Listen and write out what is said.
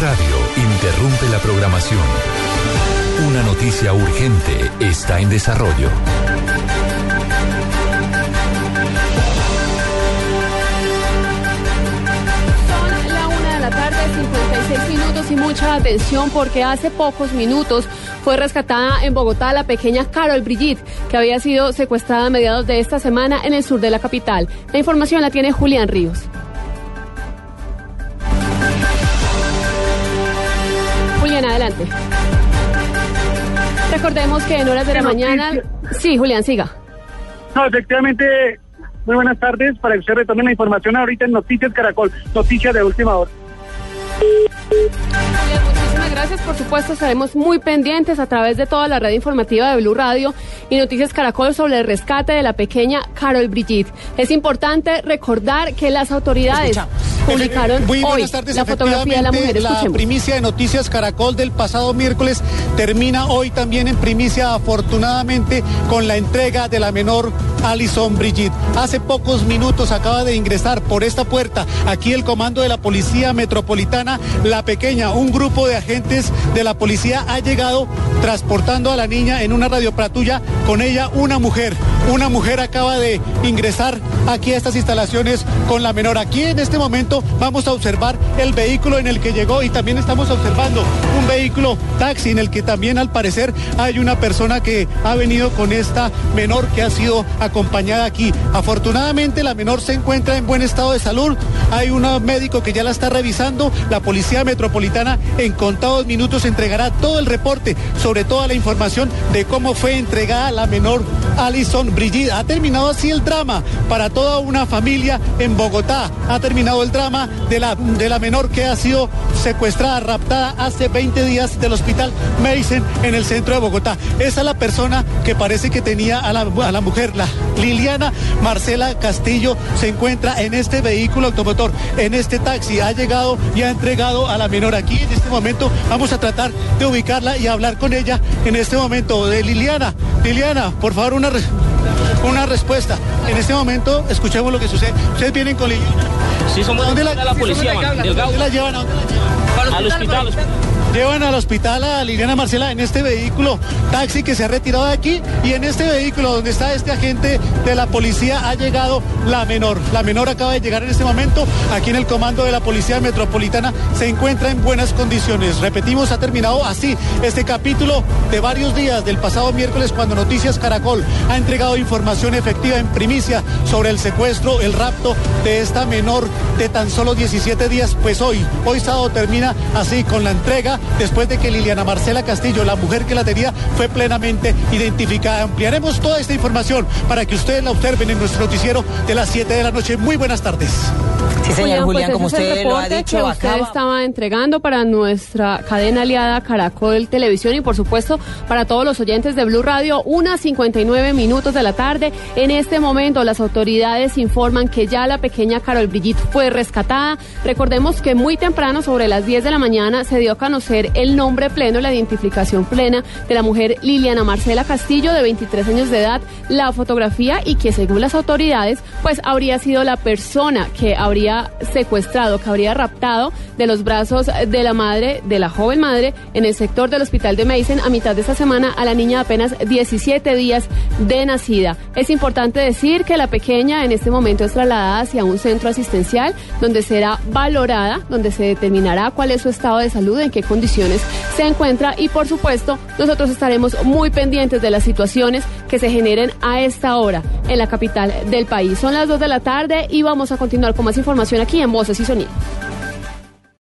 Radio interrumpe la programación. Una noticia urgente está en desarrollo. Son la una de la tarde, 56 minutos y mucha atención porque hace pocos minutos fue rescatada en Bogotá la pequeña Carol Brigitte, que había sido secuestrada a mediados de esta semana en el sur de la capital. La información la tiene Julián Ríos. Recordemos que en horas de la mañana... Sí, Julián, siga. No, efectivamente, muy buenas tardes. Para que usted retome la información ahorita en Noticias Caracol, noticias de última hora. Julián, muchísimas gracias. Por supuesto, estaremos muy pendientes a través de toda la red informativa de Blue Radio y Noticias Caracol sobre el rescate de la pequeña Carol Brigitte. Es importante recordar que las autoridades publicaron Muy hoy buenas tardes. la fotografía de la mujer. Primicia de Noticias Caracol del pasado miércoles termina hoy también en primicia, afortunadamente, con la entrega de la menor Alison Brigitte. Hace pocos minutos acaba de ingresar por esta puerta aquí el comando de la Policía Metropolitana. La pequeña, un grupo de agentes de la policía ha llegado transportando a la niña en una radioplatilla con ella una mujer. Una mujer acaba de ingresar aquí a estas instalaciones con la menor. Aquí en este momento vamos a observar el vehículo en el que llegó y también estamos observando un vehículo taxi en el que también al parecer hay una persona que ha venido con esta menor que ha sido acompañada aquí. Afortunadamente la menor se encuentra en buen estado de salud. Hay un médico que ya la está revisando. La policía metropolitana en contados minutos entregará todo el reporte sobre toda la información de cómo fue entregada la menor Alison Brigitte. Ha terminado así el drama para toda una familia en Bogotá. Ha terminado el drama de la, de la menor que ha sido secuestrada, raptada hace 20 días del hospital Mason en el centro de Bogotá. Esa es la persona que parece que tenía a la, a la mujer, la Liliana Marcela Castillo, se encuentra en este vehículo automotor, en este taxi. Ha llegado y ha entregado a la menor aquí. En este momento vamos a tratar de ubicarla y hablar con ella en este momento. De Liliana, Liliana, por favor, una, una respuesta. En este momento, escuchemos lo que sucede. Ustedes vienen con Liliana. Sí, somos ¿A dónde de la policía, ¿dónde man, del ¿A dónde Gaucho. la llevan? ¿A dónde la llevan? Al hospital. Llevan al hospital a Liliana Marcela en este vehículo taxi que se ha retirado de aquí y en este vehículo donde está este agente de la policía ha llegado la menor. La menor acaba de llegar en este momento aquí en el comando de la Policía Metropolitana. Se encuentra en buenas condiciones. Repetimos, ha terminado así este capítulo de varios días del pasado miércoles cuando Noticias Caracol ha entregado información efectiva en primicia sobre el secuestro, el rapto de esta menor de tan solo 17 días. Pues hoy, hoy sábado termina así con la entrega después de que Liliana Marcela Castillo, la mujer que la tenía, fue plenamente identificada. Ampliaremos toda esta información para que ustedes la observen en nuestro noticiero de las 7 de la noche. Muy buenas tardes. Sí, señor Julián, pues como ese es el usted lo ha dicho, que usted acaba... estaba entregando para nuestra cadena aliada Caracol Televisión y por supuesto para todos los oyentes de Blue Radio, unas 59 minutos de la tarde. En este momento las autoridades informan que ya la pequeña Carol Brigitte fue rescatada. Recordemos que muy temprano, sobre las 10 de la mañana, se dio a conocer el nombre pleno, la identificación plena de la mujer Liliana Marcela Castillo, de 23 años de edad, la fotografía y que según las autoridades, pues habría sido la persona que habría secuestrado, que habría raptado de los brazos de la madre, de la joven madre, en el sector del hospital de Mason a mitad de esta semana a la niña de apenas 17 días de nacida. Es importante decir que la pequeña en este momento es trasladada hacia un centro asistencial donde será valorada, donde se determinará cuál es su estado de salud, en qué condiciones se encuentra y por supuesto nosotros estaremos muy pendientes de las situaciones que se generen a esta hora en la capital del país. Son las 2 de la tarde y vamos a continuar con más información aquí en Voces y Sonidos.